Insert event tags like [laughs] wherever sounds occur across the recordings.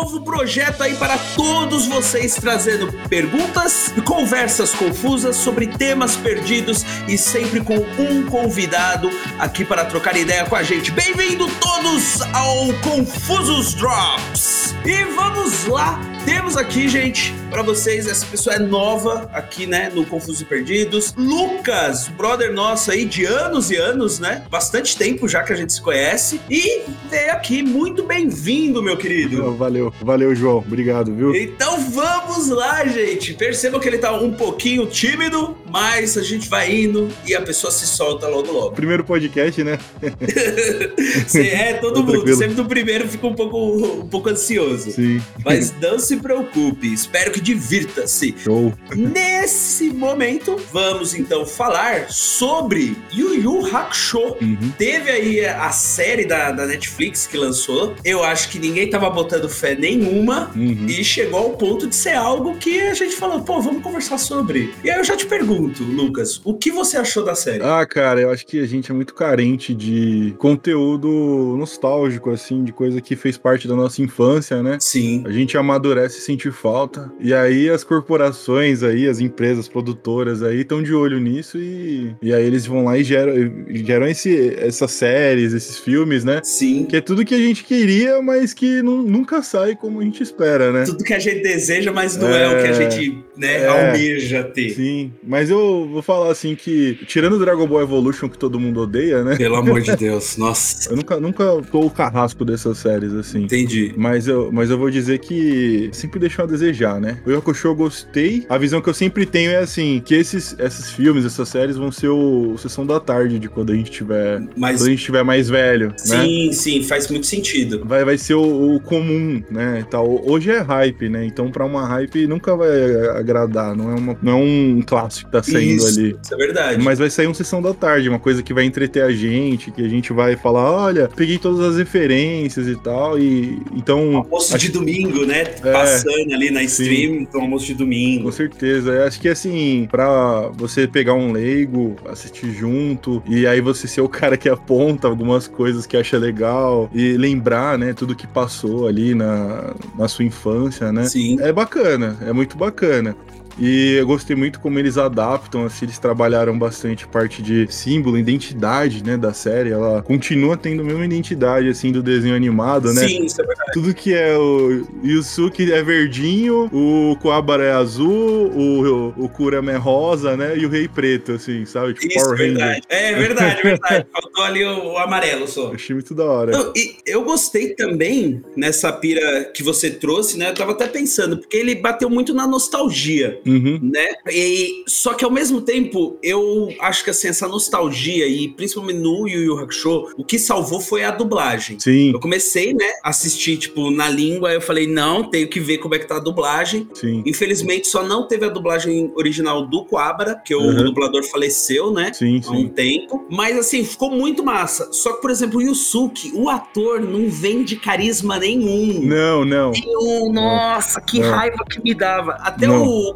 novo projeto aí para todos vocês, trazendo perguntas e conversas confusas sobre temas perdidos e sempre com um convidado aqui para trocar ideia com a gente. Bem-vindo todos ao Confusos Drops! E vamos lá temos aqui, gente, para vocês, essa pessoa é nova aqui, né, no Confusos e Perdidos. Lucas, brother nosso aí de anos e anos, né? Bastante tempo já que a gente se conhece. E veio aqui, muito bem-vindo, meu querido. Valeu, valeu, João. Obrigado, viu? Então vamos lá, gente. Percebam que ele tá um pouquinho tímido, mas a gente vai indo e a pessoa se solta logo logo. Primeiro podcast, né? [laughs] é, todo mundo. Sempre no primeiro fica um pouco, um pouco ansioso. Sim. Mas não se preocupe, espero que divirta-se. Show. Nesse momento, vamos então falar sobre Yu Yu Hakusho. Uhum. Teve aí a série da, da Netflix que lançou. Eu acho que ninguém tava botando fé nenhuma uhum. e chegou ao ponto de ser algo que a gente falou, pô, vamos conversar sobre. E aí eu já te pergunto, Lucas, o que você achou da série? Ah, cara, eu acho que a gente é muito carente de conteúdo nostálgico, assim, de coisa que fez parte da nossa infância, né? Sim. A gente amadurece parece sentir falta. E aí as corporações aí, as empresas produtoras aí estão de olho nisso e, e aí eles vão lá e geram, geram esse, essas séries, esses filmes, né? Sim. Que é tudo que a gente queria, mas que não, nunca sai como a gente espera, né? Tudo que a gente deseja, mas não é, é o que a gente né, é, almeja ter. Sim, mas eu vou falar assim que, tirando Dragon Ball Evolution que todo mundo odeia, né? Pelo [laughs] amor de Deus, nossa. Eu nunca, nunca tô o carrasco dessas séries, assim. Entendi. Mas eu, mas eu vou dizer que sempre deixou a desejar, né? O Yakusho eu gostei. A visão que eu sempre tenho é assim, que esses, esses filmes, essas séries vão ser o, o sessão da tarde de quando a gente tiver, Mas... quando a gente tiver mais velho, sim, né? Sim, faz muito sentido. Vai, vai ser o, o comum, né? Tal. Hoje é hype, né? Então para uma hype nunca vai agradar, não é, uma, não é um clássico que tá saindo isso, ali. Isso é verdade. Mas vai sair um sessão da tarde, uma coisa que vai entreter a gente, que a gente vai falar, olha, peguei todas as referências e tal, e então... Almoço de domingo, né? É, Passando ali na stream, Sim. então almoço de domingo. Com certeza. Eu acho que assim, pra você pegar um leigo, assistir junto, e aí você ser o [laughs] cara que aponta algumas coisas que acha legal, e lembrar, né, tudo que passou ali na, na sua infância, né? Sim. É bacana, é muito bacana. E eu gostei muito como eles adaptam, assim, eles trabalharam bastante parte de símbolo, identidade, né, da série. Ela continua tendo a mesma identidade, assim, do desenho animado, né? Sim, isso é verdade. Tudo que é o Yusuke é verdinho, o Kuwabara é azul, o, o Kurama é rosa, né? E o Rei preto, assim, sabe? Tipo, isso, Power verdade. É verdade, verdade. [laughs] Faltou ali o, o, amarelo só. Achei muito da hora. Não, e eu gostei também nessa pira que você trouxe, né? Eu tava até pensando, porque ele bateu muito na nostalgia. Uhum. Né? E, só que ao mesmo tempo, eu acho que assim, essa nostalgia, e principalmente no Yu Yu Hakusho, o que salvou foi a dublagem. Sim. Eu comecei, né, a assistir, tipo, na língua, eu falei, não, tenho que ver como é que tá a dublagem. Sim. Infelizmente, só não teve a dublagem original do Quabra, que uhum. o dublador faleceu, né? Sim, há um tempo. Mas assim, ficou muito massa. Só que, por exemplo, o Yusuke, o ator não vem de carisma nenhum. Não, não. Nenhum. Nossa, que não. raiva que me dava. Até não. o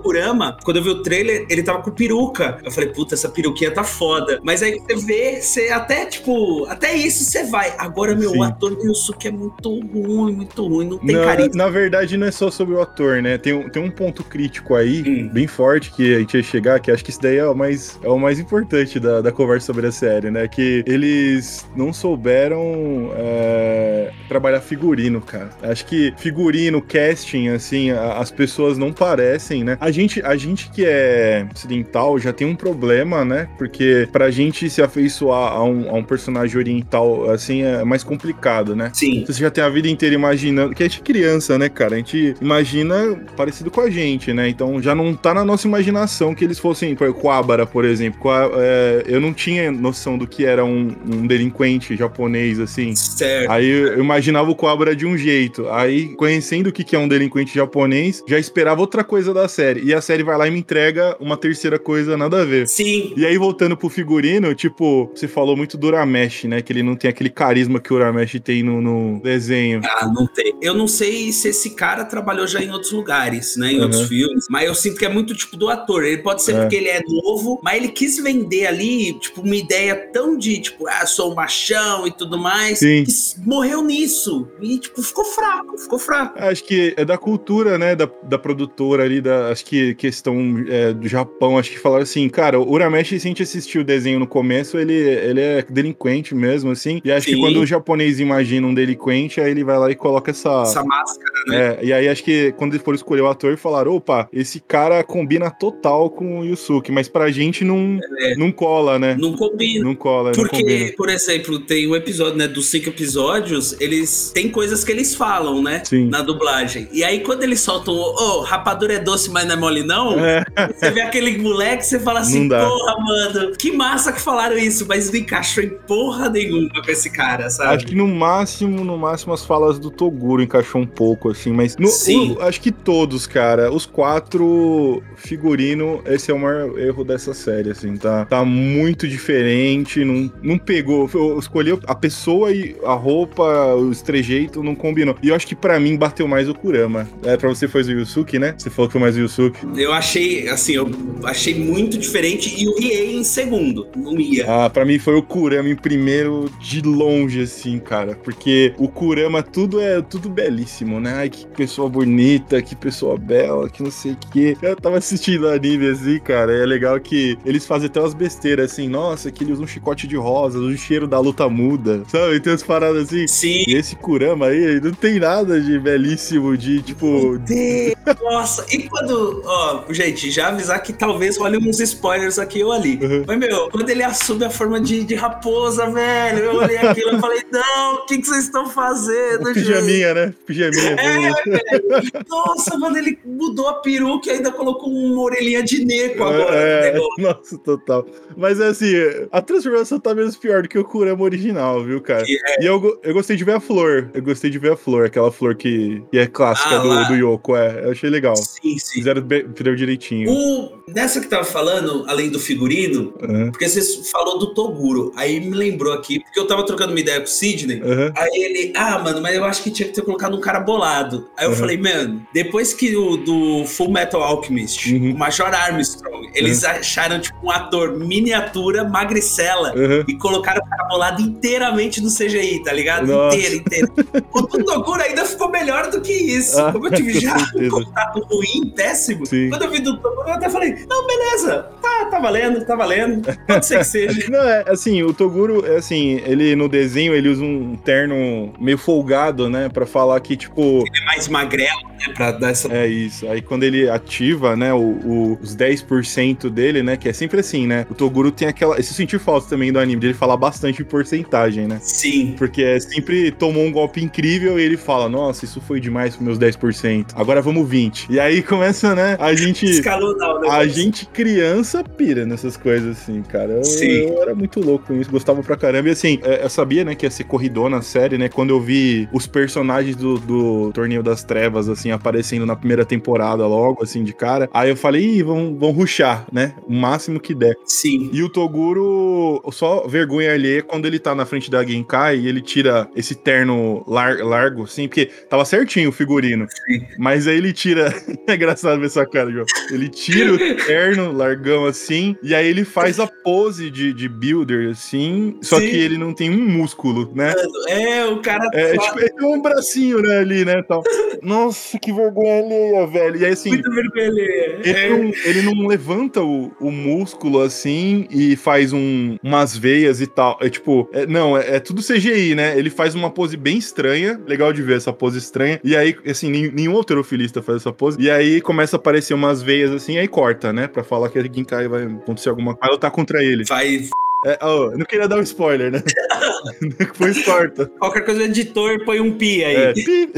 Quando eu vi o trailer, ele tava com peruca. Eu falei, puta, essa peruquinha tá foda. Mas aí você vê, você até, tipo, até isso você vai. Agora, meu, Sim. o ator do Yusuke é muito ruim, muito ruim, não tem não, carisma. Na verdade, não é só sobre o ator, né? Tem um, tem um ponto crítico aí, hum. bem forte, que a gente ia chegar, que acho que isso daí é o mais, é o mais importante da, da conversa sobre a série, né? Que eles não souberam é, trabalhar figurino, cara. Acho que figurino, casting, assim, as pessoas não parecem, né? A gente, a gente que é ocidental já tem um problema, né? Porque pra gente se afeiçoar a um, a um personagem oriental, assim, é mais complicado, né? Sim. Você já tem a vida inteira imaginando. Que a gente é criança, né, cara? A gente imagina parecido com a gente, né? Então já não tá na nossa imaginação que eles fossem. Coabara, por exemplo. É, eu não tinha noção do que era um, um delinquente japonês, assim. Certo. Aí eu imaginava o Coabra de um jeito. Aí, conhecendo o que é um delinquente japonês, já esperava outra coisa da série. E a série vai lá e me entrega uma terceira coisa nada a ver. Sim. E aí, voltando pro figurino, tipo, você falou muito do Uramesh, né? Que ele não tem aquele carisma que o Uramesh tem no, no desenho. Ah, não tem. Eu não sei se esse cara trabalhou já em outros lugares, né? Em Uhum. outros filmes. Mas eu sinto que é muito tipo do ator. Ele pode ser É. porque ele é novo, mas ele quis vender ali, tipo, uma ideia tão de, tipo, ah, sou um machão e tudo mais. Sim. Que morreu nisso. E, tipo, ficou fraco, ficou fraco. Acho que é da cultura, né? Da, da produtora ali, da, acho que questão é, do Japão. Acho que falaram assim, cara, o Urameshi, se a gente assistiu o desenho no começo, ele, ele é delinquente mesmo, assim. E acho que Sim. quando o japonês imagina um delinquente, aí ele vai lá e coloca essa. Essa máscara. É, e aí acho que quando eles foram escolher o ator, falaram: opa, esse cara combina total com o Yusuke, mas pra gente não, É. não cola, né? Não combina. Não cola, não combina. Porque, por exemplo, tem um episódio, né, dos cinco episódios, eles tem coisas que eles falam, né? Sim. Na dublagem. E aí, quando eles soltam, ô, rapadura é doce, mas não é mole, não. É, Você vê aquele moleque, você fala assim, porra, mano, que massa que falaram isso, mas não encaixou em porra nenhuma com esse cara, sabe? acho que no máximo, no máximo as falas do Toguro encaixou um pouco, assim, mas no- Sim. o- acho que todos, cara, os quatro figurino, esse é o maior erro dessa série, assim, tá, tá muito diferente, não, não pegou, eu escolhi a pessoa e a roupa, o trejeito, não combinou. E eu acho que pra mim bateu mais o Kurama. É, pra você foi o Yusuke, né? Você falou que foi mais o Yusuke. Eu achei, assim, eu achei muito diferente e o Riei em segundo. Não ia. Ah, pra mim foi o Kurama em primeiro de longe, assim, cara. Porque o Kurama, tudo é tudo belíssimo, né? Ai, que pessoa bonita, que pessoa bela, que não sei o quê. Eu tava assistindo anime, assim, cara. E é legal que eles fazem até umas besteiras, assim. Nossa, que ele usa um chicote de rosas, o cheiro da luta muda. Sabe? Tem umas paradas assim. Sim. E esse Kurama aí, não tem nada de belíssimo, de tipo. [laughs] Nossa, e quando. Ó, gente, já avisar que talvez role uns spoilers aqui ou ali. Uhum. Mas, meu, quando ele assume a forma de, de raposa, velho, eu olhei aquilo e falei, não, o que, que vocês estão fazendo, gente? Pijaminha, né? Pijaminha. É, velho. Nossa, mano, ele mudou a peruca e ainda colocou uma orelhinha de neco agora É, negócio. nossa, total. Mas assim, a transformação tá menos pior do que o Kurama original, viu, cara? Que E eu, eu gostei de ver a flor. Eu gostei de ver a flor, aquela flor que, que é clássica Ah, do, lá. do Yoko. É, eu achei legal. Sim, sim. Fizeram fizeram direitinho. O, nessa que tava falando, além do figurino, Aham, porque você falou do Toguro, aí me lembrou aqui, porque eu tava trocando uma ideia com o Sidney, aham. Aí ele, ah, mano, mas eu acho que tinha que ter colocado um cara bolado. Aí eu Uhum. falei, mano, depois que o do Full Metal Alchemist, Uhum. o Major Armstrong, eles acharam, tipo, um ator miniatura, magricela, e colocaram o cara bolado inteiramente no CGI, tá ligado? Nossa. Inteiro, inteiro. o do Toguro ainda ficou melhor do que isso. Ah, Como eu tive já um certeza. contato ruim, péssimo, Sim. quando eu vi do Toguro, eu até falei, não, beleza, tá, tá valendo, tá valendo, pode ser que seja. [laughs] Não, é assim, o Toguro, é assim, ele no desenho ele usa um terno meio folgado, né? Pra falar que, tipo, É mais magrelo, né, pra dar essa... É isso. Aí quando ele ativa, né, o, o- os 10% dele, né, que é sempre assim, né? O Toguro tem aquela. Esse eu senti falta também do anime, de ele falar bastante em porcentagem, né? Sim. Porque é sempre tomou um golpe incrível e ele fala: Nossa, isso foi demais pros meus 10%. Agora vamos 20%. E aí começa, né? A gente. Escalonar o A gente criança pira nessas coisas, assim, cara. Eu, Sim. eu era muito louco com isso, gostava pra caramba. E assim, é, eu sabia, né, que ia ser corridona a série, né? Quando eu vi os personagens do, do Torneio das Trevas, assim, aparecendo na primeira temporada logo, assim, de cara. Aí eu falei, ih, vão, vão ruxar, né? O máximo que der. Sim. E o Toguro, só vergonha alheia quando ele tá na frente da Genkai e ele tira esse terno lar- largo, assim, porque tava certinho o figurino. Sim. Mas aí ele tira. [laughs] é engraçado ver essa cara, João. Ele tira o [laughs] terno largão assim, e aí ele faz a pose de, de builder, assim, só Sim. que ele não tem um músculo, né? É, o cara. É, só- tipo, ele tem um bracinho, né, ali, né, tal. [laughs] Nossa, que vergonha alheia, velho. E aí, assim, Muito vergonha. ele É. não, ele não levanta o, o músculo assim e faz um, umas veias e tal. É tipo, é- não, é, é tudo CGI, né? Ele faz uma pose bem estranha. Legal de ver essa pose estranha. E aí, assim, nenhum, nenhum alterofilista faz essa pose. E aí começa a aparecer umas veias assim, aí corta, né? Pra falar que a Ginkai vai acontecer alguma coisa. Vai lutar contra ele. Vai. É, oh, não queria dar um spoiler, né? [laughs] Depois corta. Qualquer coisa, o editor põe um pi aí. É, pi.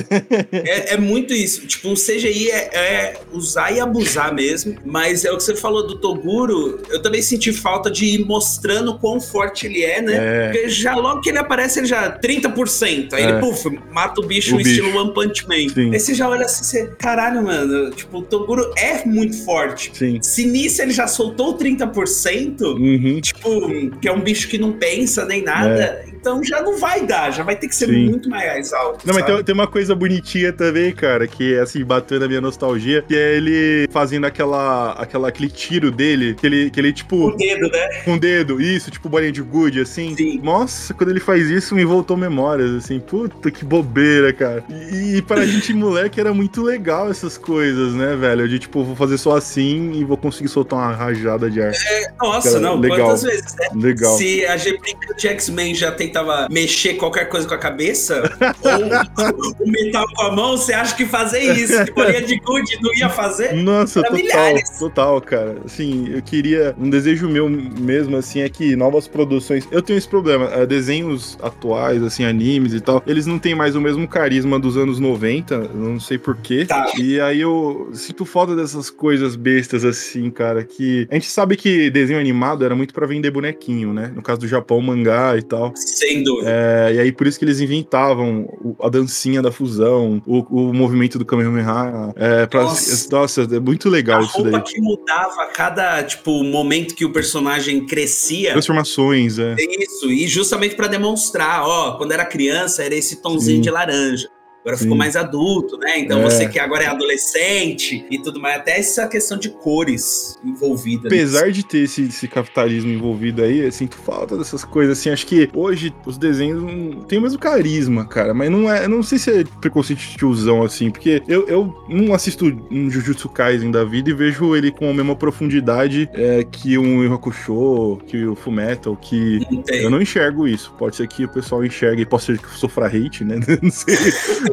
é, é, muito isso. Tipo, um CGI é, é, usar e abusar mesmo. Mas é o que você falou do Toguro. Eu também senti falta de ir mostrando quão forte ele é, né? É. Porque já logo que ele aparece, ele já 30%. Aí ele, é. puf, mata o bicho o bicho. estilo One Punch Man. Sim. Aí você já olha assim, você, caralho, mano. Tipo, o Toguro é muito forte. Sim. Se nisso ele já soltou 30%, uhum. tipo, que é um bicho que não pensa nem nada. É então já não vai dar, já vai ter que ser Sim. muito mais alto. Não, sabe? mas tem, tem, uma coisa bonitinha também, cara, que é assim, batendo na minha nostalgia, que é ele fazendo aquela, aquela, aquele tiro dele, que ele, que ele tipo. Com o dedo, né? Com o dedo, isso, tipo bolinha de gude, assim. Sim. Nossa, quando ele faz isso, me voltou memórias, assim, puta que bobeira, cara. E, e pra gente [laughs] moleque era muito legal essas coisas, né, velho? De tipo, vou fazer só assim e vou conseguir soltar uma rajada de ar. É, nossa, não, legal. quantas vezes, né? Legal. Se a G-Blink de X-Men já tentava mexer qualquer coisa com a cabeça, [laughs] ou o metal com a mão, você acha que fazer isso, que bolinha de gude não ia fazer? Nossa, total, milhares. total, cara. Assim, eu queria, um desejo meu mesmo, assim, é que novas produções, eu tenho esse problema, é, desenhos atuais, assim, animes e tal, eles não têm mais o mesmo carisma dos anos 90, não sei porquê, tá. e aí eu sinto falta dessas coisas bestas, assim, cara, que a gente sabe que desenho animado era muito para vender bonequinho, né? No caso do Japão, mangá e tal. Sem dúvida. É, e aí por isso que eles inventavam a dancinha da fusão, o, o movimento do Kamehameha. É, pra, nossa. nossa, é muito legal a isso daí. A roupa que mudava a cada, tipo, momento que o personagem crescia. Transformações, é. Isso, e justamente para demonstrar, ó, quando era criança era esse tonzinho Sim. de laranja agora ficou mais adulto, né? Então é. você que agora é adolescente e tudo mais, até essa questão de cores envolvida. Apesar nisso. de ter esse, esse, capitalismo envolvido aí, eu sinto falta dessas coisas, assim, acho que hoje os desenhos não têm o mesmo carisma, cara, mas não é, não sei se é preconceito de tiozão, assim, porque eu, eu não assisto um Jujutsu Kaisen da vida e vejo ele com a mesma profundidade é, que um Yu Hakusho, que o Fullmetal, que eu não enxergo isso, pode ser que o pessoal enxergue, pode ser que eu sofra hate, né, [laughs] não sei.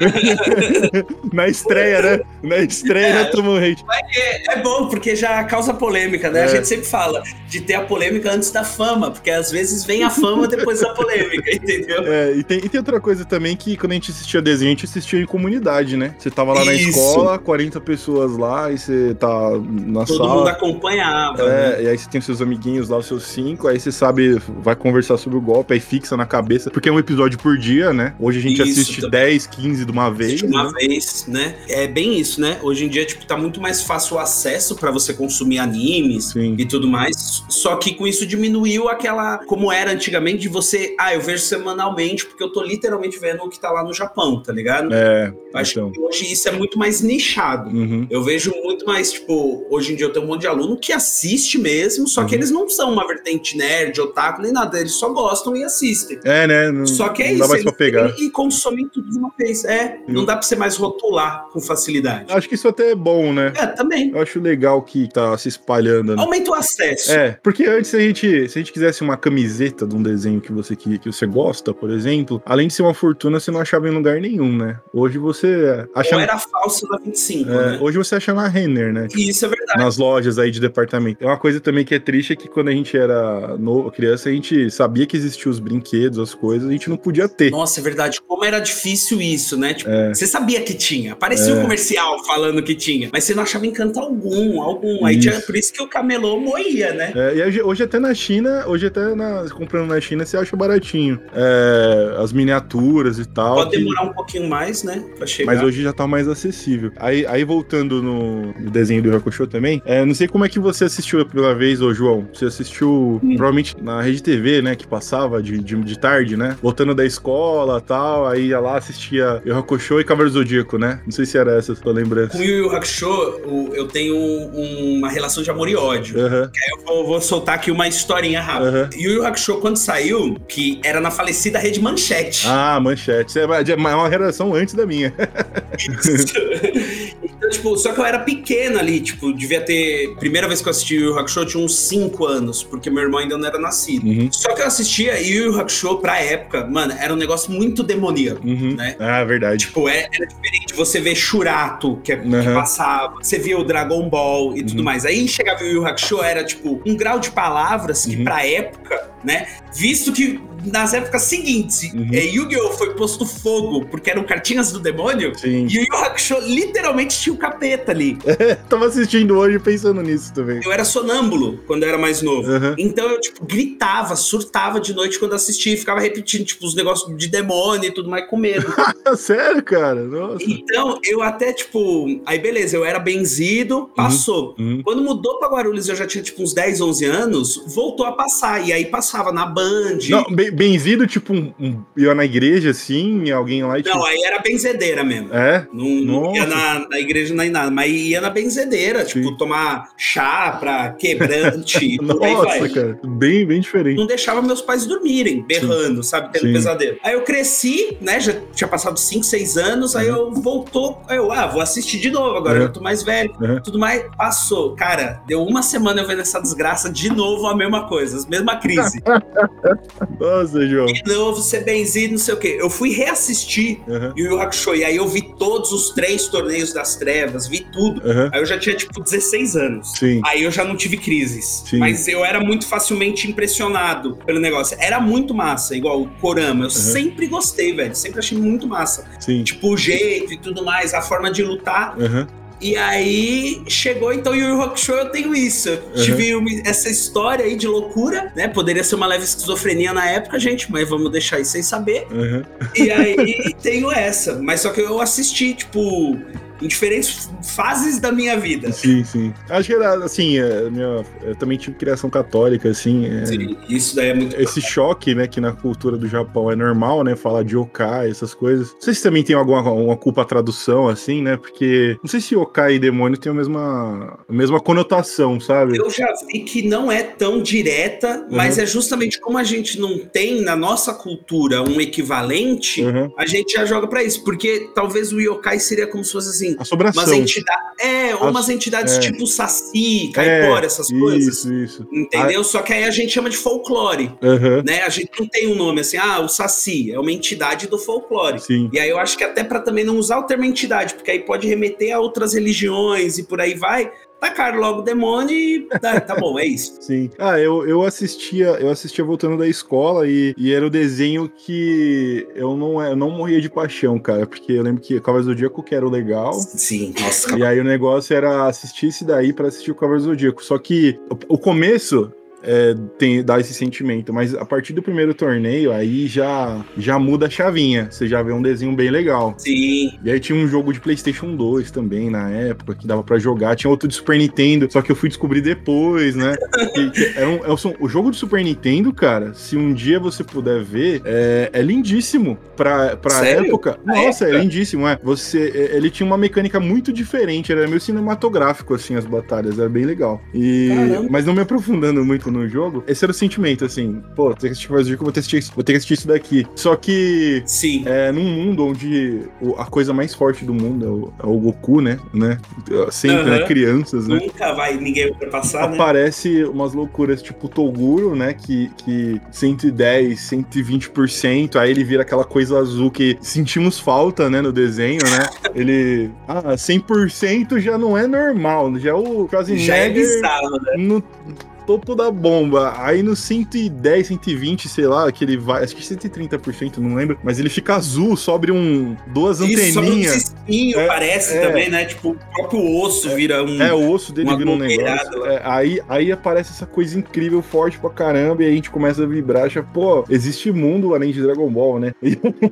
[laughs] Na estreia, né? Na estreia é, tomou hate. É, é bom, porque já causa polêmica, né? É. A gente sempre fala de ter a polêmica antes da fama, porque às vezes vem a fama depois da polêmica, [laughs] entendeu? É, e tem, e tem outra coisa também que quando a gente assistia desenho, a gente assistia em comunidade, né? Você tava lá Isso. na escola, 40 pessoas lá, e você tá na Todo sala. Todo mundo acompanhava. É, né? e aí você tem os seus amiguinhos lá, os seus cinco, aí você sabe, vai conversar sobre o golpe, aí fixa na cabeça, porque é um episódio por dia, né? Hoje a gente Isso, assiste também. 10, 15 de uma vez. De uma né? vez, né? É bem isso, né? Hoje em dia, tipo, tá muito mais fácil o acesso para você consumir animes Sim. e tudo mais. Só que com isso diminuiu aquela. Como era antigamente, de você. Ah, eu vejo semanalmente, porque eu tô literalmente vendo o que tá lá no Japão, tá ligado? É. Acho então. que hoje isso é muito mais nichado. Uhum. Eu vejo muito mais, tipo, hoje em dia eu tenho um monte de aluno que assiste mesmo, só uhum. que eles não são uma vertente nerd, otaku, nem nada. Eles só gostam e assistem. É, né? Não, só que é não isso. Dá mais pra pegar. E consomem tudo de uma vez. É, não dá pra você mais rotular com facilidade. Acho que isso até é bom, né? É, também. Eu acho legal que tá se espalhando. Né? Aumenta o acesso. É, porque antes a gente, se a gente quisesse uma camiseta de um desenho que você, que, que você gosta, por exemplo, além de ser uma fortuna, você não achava em lugar nenhum, né? Hoje você acha. Ou era falso na 25, é, né? Hoje você acha na Renner, né? Isso é verdade. Nas lojas aí de departamento. É uma coisa também que é triste é que quando a gente era no, criança, a gente sabia que existiam os brinquedos, as coisas, a gente não podia ter. Nossa, é verdade. Como era difícil isso, né? Tipo, é. você sabia que tinha. Parecia é. um comercial falando que tinha. Mas você não achava encanto algum, algum. Aí tinha, por isso que o camelô moía, né? É, e hoje, hoje, até na China, hoje até na, comprando na China, você acha baratinho. É, as miniaturas e tal. Pode que... demorar um pouquinho mais, né? Pra chegar. Mas hoje já tá mais acessível. Aí, aí voltando no, no desenho do Hakusho também, é, não sei como é que você assistiu a primeira vez, ô João. Você assistiu hum. provavelmente na Rede TV, né? Que passava de, de, de tarde, né? Voltando da escola tal. Aí ia lá, assistia Yu Hakusho e Cavaleiro Zodíaco, né? Não sei se era essa a sua lembrança. Com Yu Yu Hakusho, eu tenho uma relação de amor e ódio. Uhum. eu vou, vou, soltar aqui uma historinha rápida. Uhum. Yu Yu Hakusho, quando saiu, que era na falecida rede Manchete. Ah, Manchete. É uma relação antes da minha. Isso. [laughs] então, tipo, só que eu era pequena ali, tipo, devia ter. Primeira vez que eu assisti Yu Hakusho, eu tinha uns 5 anos, porque meu irmão ainda não era nascido. Uhum. Só que eu assistia Yu Yu Hakusho pra época, mano, era um negócio muito demoníaco, uhum. né? Ah, verdade. Tipo, era, é, era diferente você ver Shurato, que, uhum. que passava, você via o Dragon Ball e tudo uhum. mais. Aí chegava o Yu Hakusho, era tipo um grau de palavras que uhum. pra época né? Visto que nas épocas seguintes, uhum. é, Yu-Gi-Oh! foi posto fogo porque eram cartinhas do demônio, Sim. e o Yu Hakusho literalmente tinha o capeta ali. [laughs] Tava assistindo hoje pensando nisso também. Eu era sonâmbulo quando eu era mais novo. Uhum. Então eu, tipo, gritava, surtava de noite quando assistia, ficava repetindo, tipo, os negócios de demônio e tudo mais com medo. [laughs] Sério, cara? Nossa. Então, eu até, tipo, aí beleza, eu era benzido, passou. Uhum. Uhum. Quando mudou pra Guarulhos, eu já tinha, tipo, uns 10, 11 anos, voltou a passar. E aí passava na Band. Não, benzido, tipo, um, um, ia na igreja, assim, alguém lá e Não, tipo... aí era benzedeira mesmo. É? Não, não ia na, na, igreja nem nada, mas ia na benzedeira, Sim. tipo, tomar chá pra quebrante, [laughs] Nossa, cara, bem, bem diferente. Não deixava meus pais dormirem, berrando, Sim. sabe, tendo Sim. pesadelo. Aí eu cresci, né, já tinha passado 5, 6 anos, aí eu voltou, aí eu, ah, vou assistir de novo agora, uhum. eu tô mais velho, tudo mais, passou. Cara, deu uma semana eu vendo essa desgraça de novo, a mesma coisa, a mesma crise. Nossa, João. De novo, ser benzido, não sei o quê. Eu fui reassistir uhum. Yu Yu Hakusho, e aí eu vi todos os três torneios das trevas, vi tudo. Uhum. Aí eu já tinha, tipo, 16 anos. Sim. Aí eu já não tive crises. Sim. Mas eu era muito facilmente impressionado pelo negócio. Era muito massa, igual o Korama. Eu uhum. sempre gostei, velho. Sempre achei muito massa. Sim. Tipo, o jeito e tudo mais, a forma de lutar. Uhum. E aí chegou então Yu Yu Hakusho, eu tenho isso. Uhum. tive essa história aí de loucura, né? Poderia ser uma leve esquizofrenia na época, gente, mas vamos deixar isso sem saber. Uhum. E aí [laughs] tenho essa. Mas só que eu assisti, tipo, em diferentes fases da minha vida. Sim, sim. Acho que era assim, é, minha, eu também tive criação católica, assim. É, sim, isso daí é muito. Esse choque, né, que na cultura do Japão é normal, né, falar de yokai, essas coisas. Não sei se também tem alguma uma culpa a tradução, assim, né, porque não sei se yokai e demônio tem a mesma, a mesma conotação, sabe? Eu já vi que não é tão direta, uhum. mas é justamente como a gente não tem na nossa cultura um equivalente, uhum. a gente já joga para isso, porque talvez o yokai seria como se fosse assim, Assombração. Umas entidades, é, ou umas entidades é. tipo Saci, Caipora, é, essas coisas. Isso, isso. Entendeu? A... Só que aí a gente chama de folclore. Uhum. Né? A gente não tem um nome assim, ah, o Saci é uma entidade do folclore. Sim. E aí eu acho que até para também não usar o termo entidade, porque aí pode remeter a outras religiões e por aí vai tacaram logo o demônio e tá, tá bom, é isso. [laughs] Sim. Ah, eu, eu assistia, eu assistia voltando da escola e, e era o desenho que eu não, eu não morria de paixão, cara, porque eu lembro que Cavaleiros do Zodíaco que era o legal. Sim, nossa. E aí o negócio era assistir esse daí para assistir o Cavaleiros do Zodíaco. Só que o, o começo é, tem, dá esse sentimento. Mas a partir do primeiro torneio, aí já, já muda a chavinha. Você já vê um desenho bem legal. Sim. E aí tinha um jogo de PlayStation 2 também na época, que dava para jogar. Tinha outro de Super Nintendo, só que eu fui descobrir depois, né? que, [laughs] que era um, é um, o jogo do Super Nintendo, cara, se um dia você puder ver, é, é lindíssimo. Pra, pra Sério? época. Nossa, é lindíssimo, é. Você, é, ele tinha uma mecânica muito diferente, era meio cinematográfico, assim, as batalhas, era bem legal. E, mas não me aprofundando muito no jogo, esse era o sentimento, assim, pô, tem que assistir vou ter que assistir, vou ter que assistir isso daqui. Só que. Sim. É, num mundo onde a coisa mais forte do mundo é o, é o Goku, né? né? Sempre, uhum. né? Crianças, né? Nunca vai ninguém ultrapassar, né? Aparece né? umas loucuras tipo Toguro, né? Que, que 110, 120%, aí ele vira aquela coisa azul que sentimos falta, né? No desenho, né? [laughs] ele. Ah, 100% já não é normal, já é o Schwarzenegger. Já é bizarro, né? No, topo da bomba. Aí no 110, 120, sei lá, que ele vai. Acho que 130%, não lembro. Mas ele fica azul, sobre um. duas Isso, anteninhas. Sobre um espinho, é, parece é, também, né? Tipo, o próprio osso é, vira um. É, o osso dele vira um negócio. É, aí, aí aparece essa coisa incrível, forte pra caramba, e a gente começa a vibrar, acha, pô, existe mundo além de Dragon Ball, né? [laughs]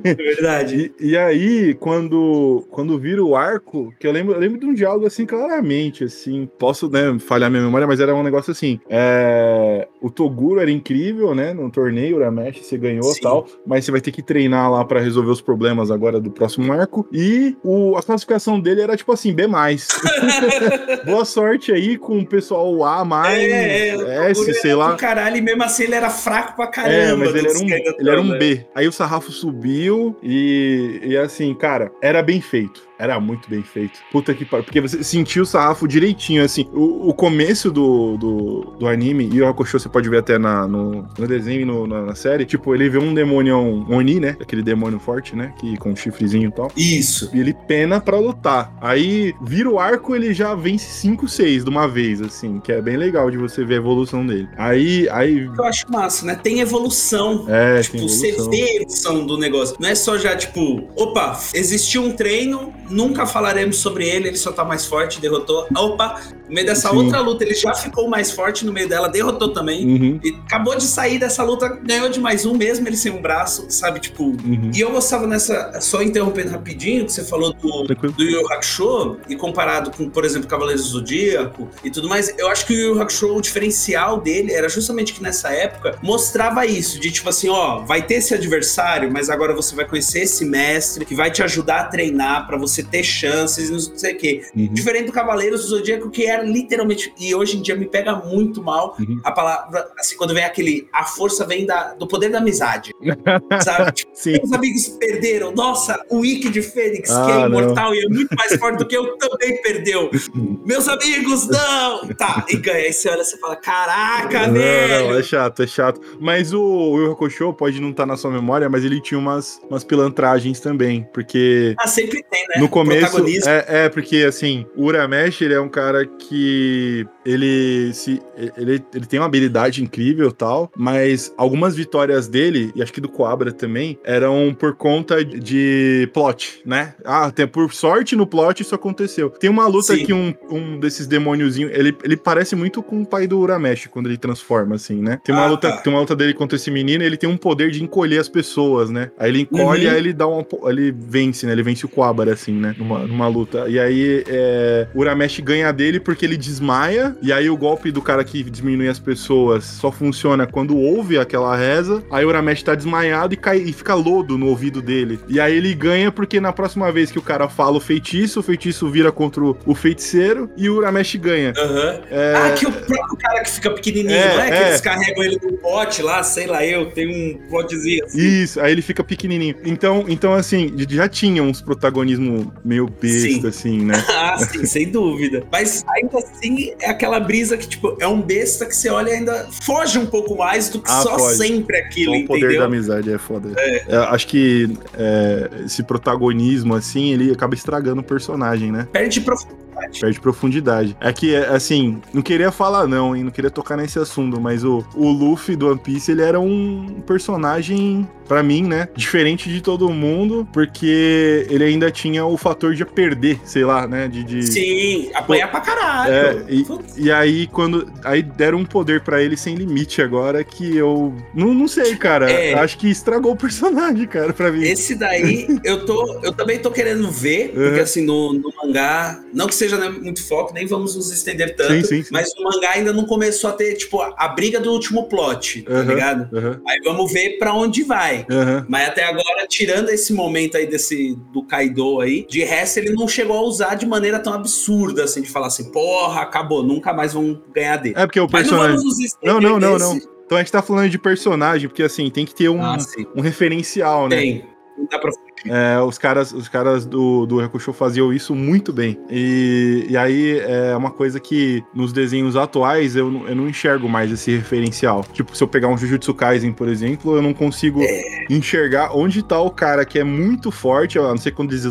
É verdade. e, e, aí, quando, quando vira o arco, que eu lembro, eu lembro de um diálogo assim claramente, assim, posso, né, falhar minha memória, mas era um negócio assim. É, é, o Toguro era incrível, né? No torneio, o Ramesh, você ganhou e tal, mas você vai ter que treinar lá para resolver os problemas agora do próximo arco. E o, a classificação dele era tipo assim, B. [laughs] Boa sorte aí com o pessoal A, mais, é, é, S, sei lá. Caralho, e mesmo assim ele era fraco pra caramba. É, mas ele era, um, ele era um B. Aí o sarrafo subiu e, e assim, cara, era bem feito Era muito bem feito. Puta que pariu. Porque você sentiu o sarrafo direitinho, assim. O, o começo do, do, do, anime, e o Hakusho você pode ver até na, no, no desenho e no, na, na, série. Tipo, ele vê um demônio um Oni, né? Aquele demônio forte, né? Que, com um chifrezinho e tal. Isso. E ele pena pra lutar. Aí vira o arco, ele já vence 5, 6 de uma vez, assim. Que é bem legal de você ver a evolução dele. Aí. aí... Eu acho massa, né? Tem evolução. É, tipo, tem evolução. você vê a evolução do negócio. Não é só já, tipo, opa, existiu um treino, nunca falaremos sobre ele, ele só tá mais forte, derrotou. Opa, no meio dessa Sim. outra luta, ele já ficou mais forte no meio dela, derrotou também. Uhum. E acabou de sair dessa luta, ganhou de mais um mesmo, ele sem um braço, sabe? Tipo. Uhum. E eu gostava nessa. Só interrompendo rapidinho, que você falou do, do Yu Hakusho, e comparado com, por exemplo, Cavaleiros do Zodíaco e tudo mais, eu acho que o Yu Hakusho, o diferencial dele era justamente que nessa época mostrava isso, de tipo assim, ó, vai ter esse adversário, mas agora você vai conhecer esse mestre que vai te ajudar a treinar para você ter chances não sei o quê. Uhum. Diferente do Cavaleiros do Zodíaco, que era literalmente, e hoje em dia me pega muito mal uhum. a palavra, assim, quando vem aquele, a força vem da, do poder da amizade. [laughs] sabe? Tipo. Meus amigos perderam. Nossa, o Wiki de Fênix, ah, que é imortal não. e é muito mais forte do que eu, também perdeu. [laughs] Meus amigos, não! Tá, e ganha. Aí você olha e fala: caraca, não, velho! Não, é chato, é chato. Mas o Yu Hakusho pode não estar tá na sua memória, mas ele tinha umas, umas pilantragens também, porque... Ah, sempre tem, né? No começo... É, é, porque, assim, o Uramesh, ele é um cara que ele se ele, ele tem uma habilidade incrível tal, mas algumas vitórias dele, e acho que do Coabra também, eram por conta de plot, né? Ah, até por sorte no plot isso aconteceu. Tem uma luta Sim. que um, um desses demôniozinhos, ele, ele parece muito com o pai do Uramesh quando ele transforma, assim, né? Tem uma, ah, luta, tá. tem uma luta dele contra esse menino, ele tem um poder de encolher as pessoas, né? Aí ele encolhe, uhum. aí ele dá um. Ele vence, né? Ele vence o Coabra, assim, né? Numa, numa luta. E aí é, o Uramesh ganha dele porque ele desmaia, e aí o golpe do cara que diminui as pessoas só funciona quando ouve aquela reza. Aí o Uramesh tá desmaiado e cai e fica lodo no ouvido dele. E aí ele ganha porque na próxima vez que o cara fala o feitiço, o feitiço vira contra o feiticeiro e o Uramesh ganha. Uhum. É... Ah, que o próprio cara que fica pequenininho, é, não é? é? Que eles carregam ele no pote lá, sei lá eu, tem um potezinho assim. Isso, aí ele fica pequenininho. Então, então assim, já tinha uns protagonismo meio besta, sim. assim, né? [laughs] ah, sim, sem dúvida. Mas ainda assim, é aquela brisa que, tipo, é um besta que você olha e ainda foge um pouco mais do que ah, só pode. sempre aquilo, o poder da amizade é foda. É. É, acho que é, esse protagonismo, assim, ele acaba estragando o personagem, né? Perde profundidade. Perde profundidade. É que, assim, não queria falar não, hein? Não queria tocar nesse assunto, mas o, o Luffy do One Piece, ele era um personagem para mim, né? Diferente de todo mundo, porque ele ainda tinha o fator de perder, sei lá, né? De, de... Sim, apanhar pra caralho. É, e, e, aí, quando. Aí deram um poder para ele sem limite agora que eu. Não, não sei, cara. É. Acho que estragou o personagem, cara, pra mim. Esse daí, eu tô. Eu também tô querendo ver, uhum. porque assim, no, no, mangá, não que seja né, muito foco, nem vamos nos estender tanto, sim, sim, sim. mas o mangá ainda não começou a ter, tipo, a, a briga do último plot, tá uhum, ligado? Uhum. Aí vamos ver para onde vai. Uhum. Mas até agora, tirando esse momento aí desse do Kaido aí, de resto ele não chegou a usar de maneira tão absurda, assim, de falar assim, porra, acabou, nunca mais vão ganhar dele. É porque o personagem. Não, não, não, não, não. Então a gente tá falando de personagem, porque assim, tem que ter um, ah, um referencial, né? Tem. Não dá pra é, os caras, os caras do, do Hakusho faziam isso muito bem. E, e aí é uma coisa que nos desenhos atuais eu, eu não enxergo mais esse referencial. Tipo, se eu pegar um Jujutsu Kaisen, por exemplo, eu não consigo é. enxergar onde tá o cara que é muito forte, a não ser quando eles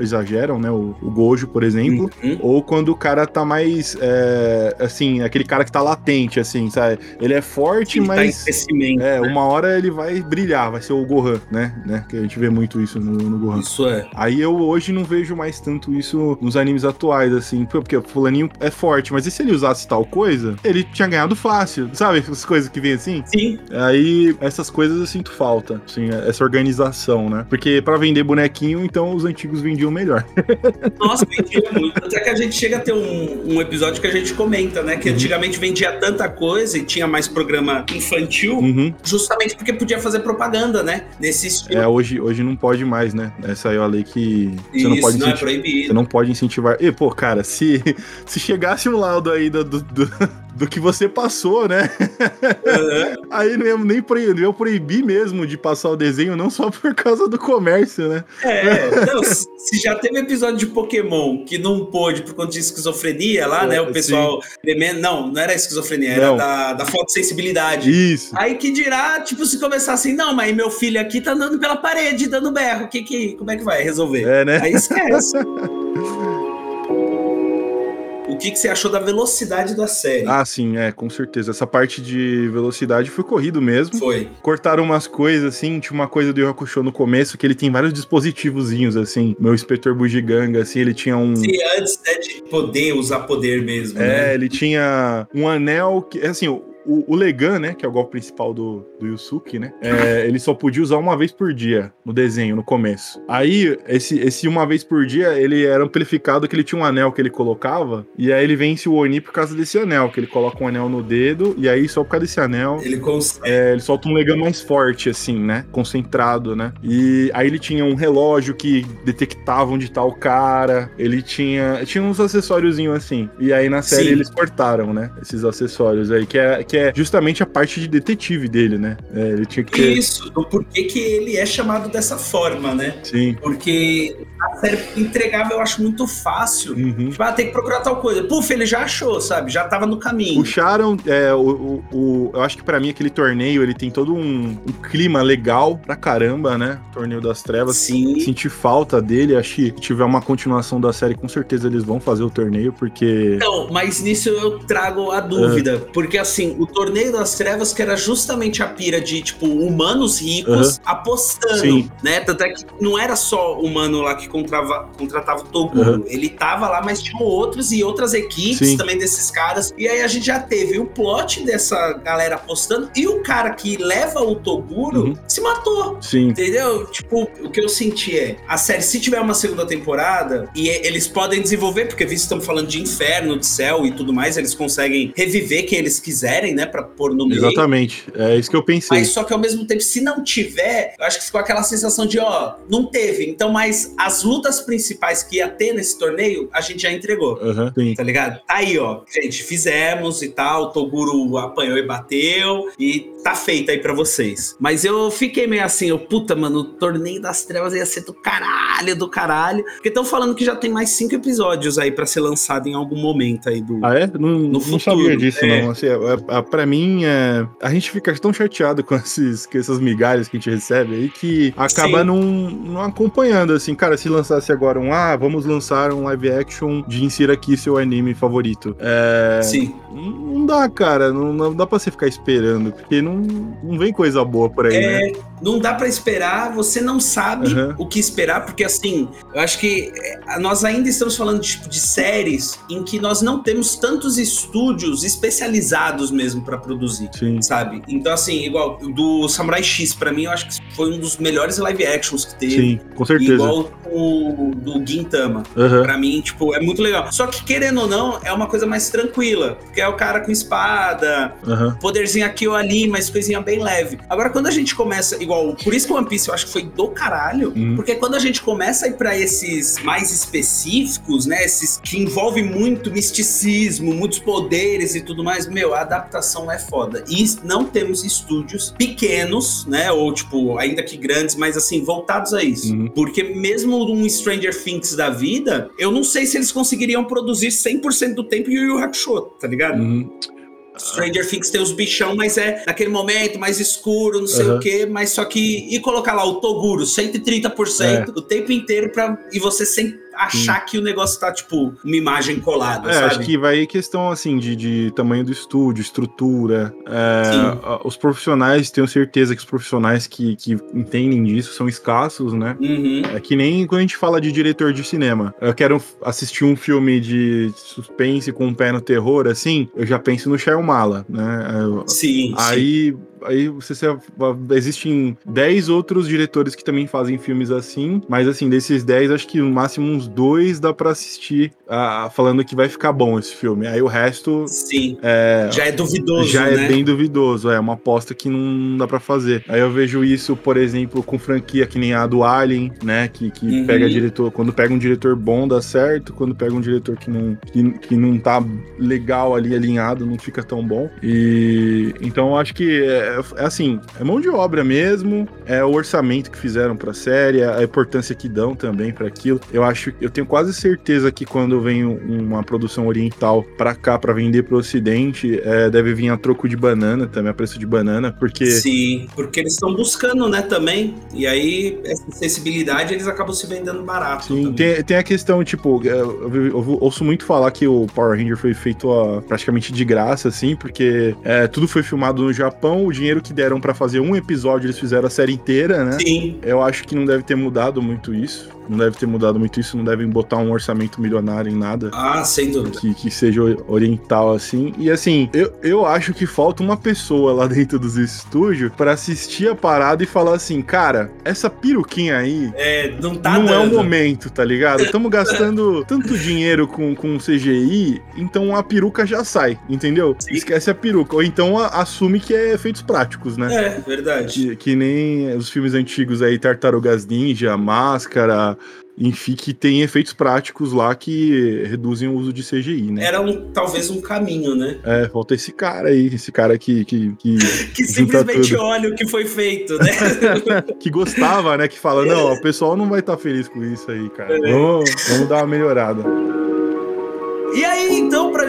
exageram, né? O, o Gojo, por exemplo, uhum. ou quando o cara tá mais, é, assim, aquele cara que tá latente, assim, sabe? Ele é forte, ele mas. Tá em é, né? uma hora ele vai brilhar, vai ser o Gohan, né? né? Que a gente vê muito isso no no, Gohan. Isso é. Aí eu hoje não vejo mais tanto isso nos animes atuais, assim, porque o fulaninho é forte, mas e se ele usasse tal coisa, ele tinha ganhado fácil, sabe? As coisas que vem assim. Sim. Aí essas coisas eu sinto falta, assim, essa organização, né? Porque para vender bonequinho, então os antigos vendiam melhor. [laughs] Nossa, vendia muito. Até que a gente chega a ter um, um episódio que a gente comenta, né? Que uhum. antigamente vendia tanta coisa e tinha mais programa infantil, uhum. justamente porque podia fazer propaganda, né? Nesse estilo. É, hoje, hoje não pode mais mais, né? Essa aí é a lei que você Isso, não pode incentivar. Não é você não pode incentivar. E, pô, cara, se, [laughs] se chegasse um laudo aí do, do, do que você passou, né? Uhum. Aí não nem proibir, eu proibi mesmo de passar o desenho, não só por causa do comércio, né? É, não, se já teve episódio de Pokémon que não pôde por conta de esquizofrenia lá, é, né? O pessoal. Não, não era esquizofrenia, não. era da, da fotossensibilidade. Isso. Aí que dirá, tipo, se começar assim, não, mas meu filho aqui tá andando pela parede, dando berro. Que, que, como é que vai resolver? É, né? Aí esquece. [laughs] o que, que você achou da velocidade da série? Ah, sim, é, com certeza. Essa parte de velocidade foi corrido mesmo. Foi. Cortaram umas coisas, assim, tinha uma coisa do Yakusho no começo, que ele tem vários dispositivozinhos, assim. Meu inspetor Bugiganga, assim, ele tinha um... Sim, antes né, de poder usar poder mesmo, É, né? ele tinha um anel que, assim, o, o Legan, né, que é o golpe principal do, do Yusuke, né, é, ele só podia usar uma vez por dia no desenho, no começo. Aí, esse, esse uma vez por dia, ele era amplificado que ele tinha um anel que ele colocava, e aí ele vence o Oni por causa desse anel, que ele coloca um anel no dedo, e aí só por causa desse anel... Ele consegue. É, ele solta um Legan mais forte, assim, né, concentrado, né. E aí ele tinha um relógio que detectava onde tá o cara, ele tinha... Tinha uns acessóriozinhos assim. E aí na série Sim. eles cortaram, né, esses acessórios aí, que é, que é justamente a parte de detetive dele, né? É, ele tinha que ter... Isso, do porquê que ele é chamado dessa forma, né? Sim. Porque a série entregava eu acho muito fácil. Uhum. Tipo, ah, tem que procurar tal coisa. Puf, ele já achou, sabe? Já tava no caminho. Puxaram, é, o, o, o, eu acho que para mim aquele torneio, ele tem todo um, um, clima legal pra caramba, né? Torneio das Trevas. Sim. Senti falta dele, acho que se tiver uma continuação da série, com certeza eles vão fazer o torneio, porque... Não, mas nisso eu trago a dúvida, é. porque assim, o torneio das trevas que era justamente a pira de, tipo, humanos ricos uhum. apostando, Sim. né? Tanto é que não era só o humano lá que contrava, contratava o Toguro. Uhum. Ele tava lá, mas tinham outros e outras equipes Sim. também desses caras. E aí a gente já teve o plot dessa galera apostando e o cara que leva o Toguro uhum. se matou. Sim. Entendeu? Tipo, o que eu senti é, a série, se tiver uma segunda temporada, e eles podem desenvolver, porque visto que estamos falando de inferno, de céu e tudo mais, eles conseguem reviver quem eles quiserem, né? Pra pôr no meio. Exatamente. É isso que eu pensei. Mas só que ao mesmo tempo, se não tiver, eu acho que ficou aquela sensação de, ó, não teve. Então, mas as lutas principais que ia ter nesse torneio, a gente já entregou. Uhum, tá ligado? Tá aí, ó. Gente, fizemos e tal. O Toguro apanhou e bateu. E tá feito aí para vocês. Mas eu fiquei meio assim, eu, puta, mano, o torneio das trevas ia ser do caralho, do caralho. Porque estão falando que já tem mais cinco episódios aí para ser lançado em algum momento aí do. Ah, é? Não, no não futuro. sabia disso, é. não. Assim, é, é, pra mim, é, a gente fica tão chateado com, [laughs] esses, com essas migalhas que a gente recebe aí que acaba não, não acompanhando, assim, cara, se lançasse agora um, ah, vamos lançar um live action de insira aqui seu anime favorito. É, Sim. Não dá, cara, não, não dá pra você ficar esperando, porque não, não vem coisa boa por aí, é, né? Não dá para esperar, você não sabe uhum. o que esperar, porque assim, eu acho que é, nós ainda estamos falando de, tipo, de séries em que nós não temos tantos estúdios especializados mesmo para produzir. Sim. Sabe? Então, assim, igual do Samurai X, para mim, eu acho que foi um dos melhores live actions que teve. Sim, com certeza. Igual o do Gintama. Uhum. Pra mim, tipo, é muito legal. Só que, querendo ou não, é uma coisa mais tranquila. Porque é o cara com espada, uhum. poderzinho aqui ou ali, mas coisinha bem leve. Agora, quando a gente começa, igual, por isso que o One Piece eu acho que foi do caralho, uhum. porque quando a gente começa a ir pra esses mais específicos, né? Esses que envolvem muito misticismo, muitos poderes e tudo mais, meu, a adaptação é foda. E não temos estúdios pequenos, né? Ou, tipo, ainda que grandes, mas assim, voltados a isso. Uhum. Porque mesmo um Stranger Things da vida, eu não sei se eles conseguiriam produzir 100% do tempo Yu Yu Hakusho, tá ligado? Uhum. Stranger Things tem os bichão, mas é naquele momento mais escuro, não sei uhum. o quê, mas só que. E colocar lá o Toguro, 130% é. o tempo inteiro pra, e você sempre achar que o negócio tá, tipo, uma imagem colada, é, sabe? acho que vai questão, assim, de, de tamanho do estúdio, estrutura. É, os profissionais, tenho certeza que os profissionais que, que entendem disso são escassos, né? Uhum. É que nem quando a gente fala de diretor de cinema. Eu quero assistir um filme de suspense com um pé no terror, assim, eu já penso no Shyamala, né? Sim, Aí, sim aí você existem 10 outros diretores que também fazem filmes assim, mas assim, desses 10, acho que no máximo uns dois dá para assistir uh, falando que vai ficar bom esse filme. Aí o resto. Sim. É, já é duvidoso. Já é né? é bem duvidoso, é uma aposta que não dá para fazer. Aí eu vejo isso, por exemplo, com franquia que nem a do Alien, né? Que, que uhum. pega diretor. Quando pega um diretor bom, dá certo. Quando pega um diretor que não, que, que não tá legal ali alinhado, não fica tão bom. E então acho que é, é assim, é mão de obra mesmo, é o orçamento que fizeram pra série, a importância que dão também para aquilo. Eu acho, eu tenho quase certeza que quando vem uma produção oriental para cá para vender pro ocidente, é, deve vir a troco de banana também, a preço de banana, porque Sim, porque eles estão buscando, né, também. E aí essa acessibilidade eles acabam se vendendo barato. Sim, tem, tem, a questão, tipo, é, eu, eu, eu, ouço muito falar que o Power Ranger foi feito ó, praticamente de graça, assim, porque é, tudo foi filmado no Japão, o dinheiro que deram para fazer um episódio, eles fizeram a série inteira, né? Sim. Eu acho que não deve ter mudado muito isso não deve ter mudado muito isso, não devem botar um orçamento milionário em nada. Ah, sem dúvida. Que, que seja oriental assim. E assim, eu, eu acho que falta uma pessoa lá [laughs] dentro dos estúdios para assistir a parada e falar assim, cara, essa peruquinha aí. É, não tá Não dando. é o momento, tá ligado? [laughs] Estamos gastando tanto dinheiro com, com CGI, então a peruca já sai, entendeu? Sim. Esquece a peruca. Ou então a, assume que é efeitos práticos, né? É, verdade. Que, que nem os filmes antigos aí, Tartarugas Ninja, Máscara, enfim, que tem efeitos práticos lá que reduzem o uso de CGI, né? Era um, talvez um caminho, né? É, falta esse cara aí, esse cara que. Que, que, [laughs] que simplesmente tudo. olha o que foi feito, né? [laughs] que gostava, né? Que fala, não, o pessoal não vai estar tá feliz com isso aí, cara. É. Vamos, vamos dar uma melhorada. E aí,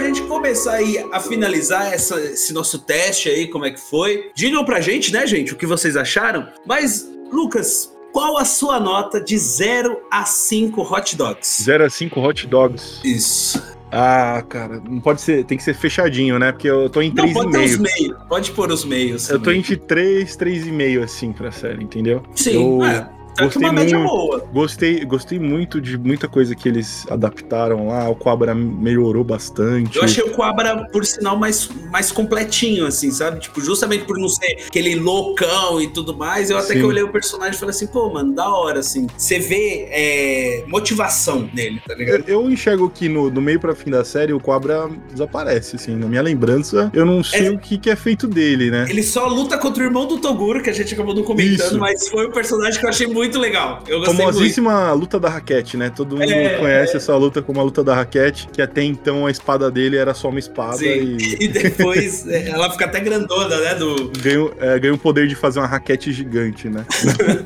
gente começar aí a finalizar essa, esse nosso teste aí, como é que foi? Digam pra gente, né, gente, o que vocês acharam. Mas, Lucas, qual a sua nota de 0 a 5 hot dogs? 0 a 5 hot dogs. Isso. Ah, cara, não pode ser, tem que ser fechadinho, né? Porque eu tô em 3,5. Pode ter os meios, pode pôr os meios. Eu tô entre 3, 3,5 assim pra série, entendeu? Sim, eu, é. Gostei uma média muito, boa. Gostei, gostei muito de muita coisa que eles adaptaram lá. O Quabra melhorou bastante. Eu achei o Quabra, por sinal, mais, mais completinho, assim, sabe? Tipo, justamente por não ser aquele loucão e tudo mais, eu até Sim. que olhei o personagem e falei assim, pô, mano, da hora, assim. Você vê é, motivação nele, tá ligado? Eu, eu, enxergo que no, meio pra fim da série o Quabra desaparece, assim. Na minha lembrança, eu não sei é, o que, que é feito dele, né? Ele só luta contra o irmão do Toguro, que a gente acabou não comentando, Isso. mas foi um personagem que eu achei muito muito legal. Eu gostei Famosíssima muito. luta da raquete, né? Todo mundo é, conhece é. essa luta como a luta da raquete, que até então a espada dele era só uma espada e... [laughs] e... depois é, ela fica até grandona, né? Do... Ganha, é, ganha o poder de fazer uma raquete gigante, né?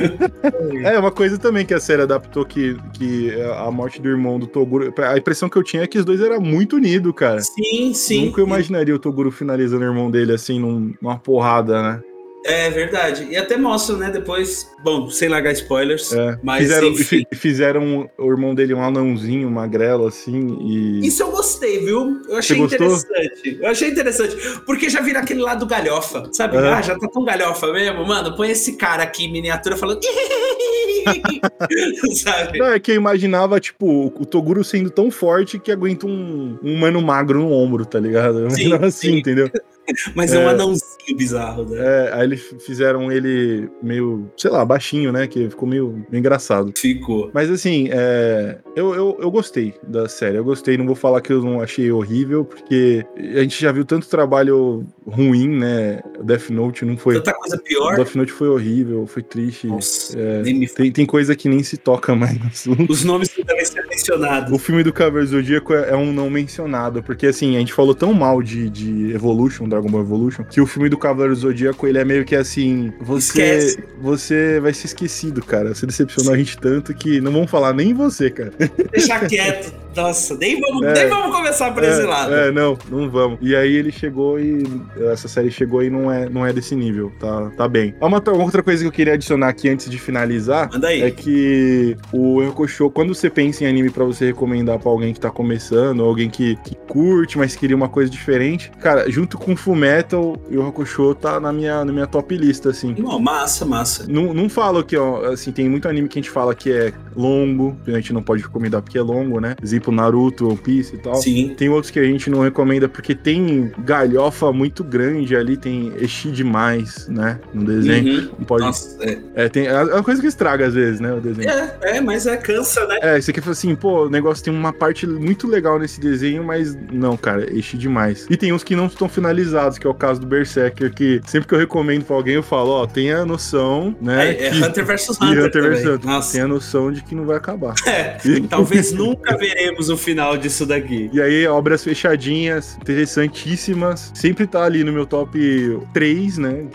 [laughs] é, uma coisa também que a série adaptou que, que a morte do irmão do Toguro... A impressão que eu tinha é que os dois eram muito unidos, cara. Sim, sim. Nunca eu imaginaria o Toguro finalizando o irmão dele assim, num, numa porrada, né? É verdade. E até mostra, né? Depois, bom, sem largar spoilers. É. Mas fizeram, fizeram o irmão dele um anãozinho, magrelo, assim. E... Isso eu gostei, viu? Eu achei interessante. Eu achei interessante. Porque já vira aquele lado galhofa, sabe? É. Ah, já tá tão galhofa mesmo, mano. Põe esse cara aqui em miniatura falando. [laughs] sabe? Não, é que eu imaginava, tipo, o Toguro sendo tão forte que aguenta um, um mano magro no ombro, tá ligado? Eu sim, assim, sim. entendeu? [laughs] Mas é, é um anãozinho bizarro, né? É, aí eles fizeram ele meio, sei lá, baixinho, né? Que ficou meio, engraçado. Ficou. Mas assim, é, eu, eu, eu gostei da série. Eu gostei, não vou falar que eu não achei horrível, porque a gente já viu tanto trabalho ruim, né? Death Note não foi. Tanta coisa pior. Death Note foi horrível, foi triste. Nossa, é, tem, tem coisa que nem se toca mais no assunto. Os nomes não devem ser mencionados. O filme do Cavaleiro Zodíaco é, é um não mencionado, porque assim, a gente falou tão mal de, de Evolution, Dragon Ball Evolution, que o filme do Cavaleiro Zodíaco, ele é meio que assim, você você vai ser esquecido, cara. Você decepcionou Sim. a gente tanto que não vamos falar nem você, cara. Deixa quieto. Nossa, nem vamos, é, nem vamos começar por é, esse lado. É, não, não vamos. E aí ele chegou e essa série chegou e não é, não é desse nível, tá, tá bem. Uma, uma outra coisa que eu queria adicionar aqui antes de finalizar é que o Show, quando você pensa em anime para você recomendar para alguém que tá começando, alguém que, que curte, mas queria uma coisa diferente, cara, junto com Full Metal e o Hakusho tá na minha, na minha top lista, assim. Oh, massa, massa. Não, não falo que, ó, assim, tem muito anime que a gente fala que é longo, que a gente não pode recomendar porque é longo, né? Exemplo, Naruto, One Piece e tal. Sim. Tem outros que a gente não recomenda porque tem galhofa muito grande ali, tem Eshi demais, né? No desenho. Uhum. Não pode... Nossa, é. é. tem, é uma coisa que estraga às vezes, né? O desenho. É, é, mas é cansa, né? É, você quer falar assim, pô, o negócio tem uma parte muito legal nesse desenho, mas não, cara, Eshi demais. E tem uns que não estão finalizados, que é o caso do Berserker, que sempre que eu recomendo pra alguém, eu falo, ó, tenha noção, né? É, é que... Hunter vs Hunter. Hunter vs Hunter. Tenha noção de que não vai acabar. [laughs] É, talvez [laughs] nunca veremos o final disso daqui. E aí, obras fechadinhas, interessantíssimas. Sempre tá ali no meu top 3, né?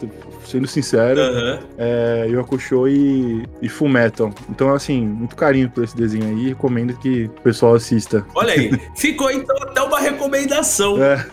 Sendo sincero. Uhum. É, Yokusho e, e Full Metal. Então, assim, muito carinho por esse desenho aí. Recomendo que o pessoal assista. Olha aí. [laughs] Ficou então até uma recomendação. É.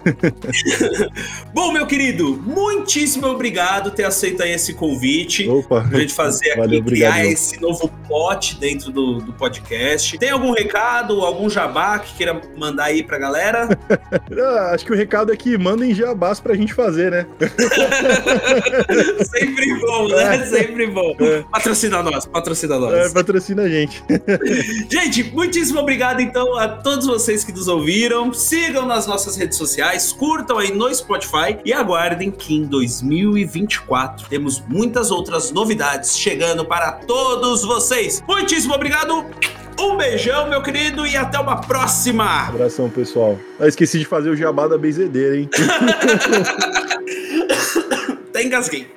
[laughs] Bom, meu querido, muitíssimo obrigado por ter aceito aí esse convite. Opa. Pra gente fazer [laughs] aqui, Valeu, criar esse novo pote dentro do, do podcast. Tem algum recado, algum jabá que queira mandar aí pra galera? [laughs] ah, acho que o recado é que mandem jabás pra gente fazer, né? [laughs] Sempre bom, né? É. Sempre bom. É. Patrocina nós, patrocina nós. É, patrocina a gente. [laughs] gente, muitíssimo obrigado então a todos vocês que nos ouviram. Sigam nas nossas redes sociais, curtam aí no Spotify e aguardem que em 2024 temos muitas outras novidades chegando para todos vocês. Muitíssimo obrigado. Um beijão, meu querido, e até uma próxima! Abração, pessoal. Eu esqueci de fazer o jabá da benzedeira, hein? [laughs] Até engasguei.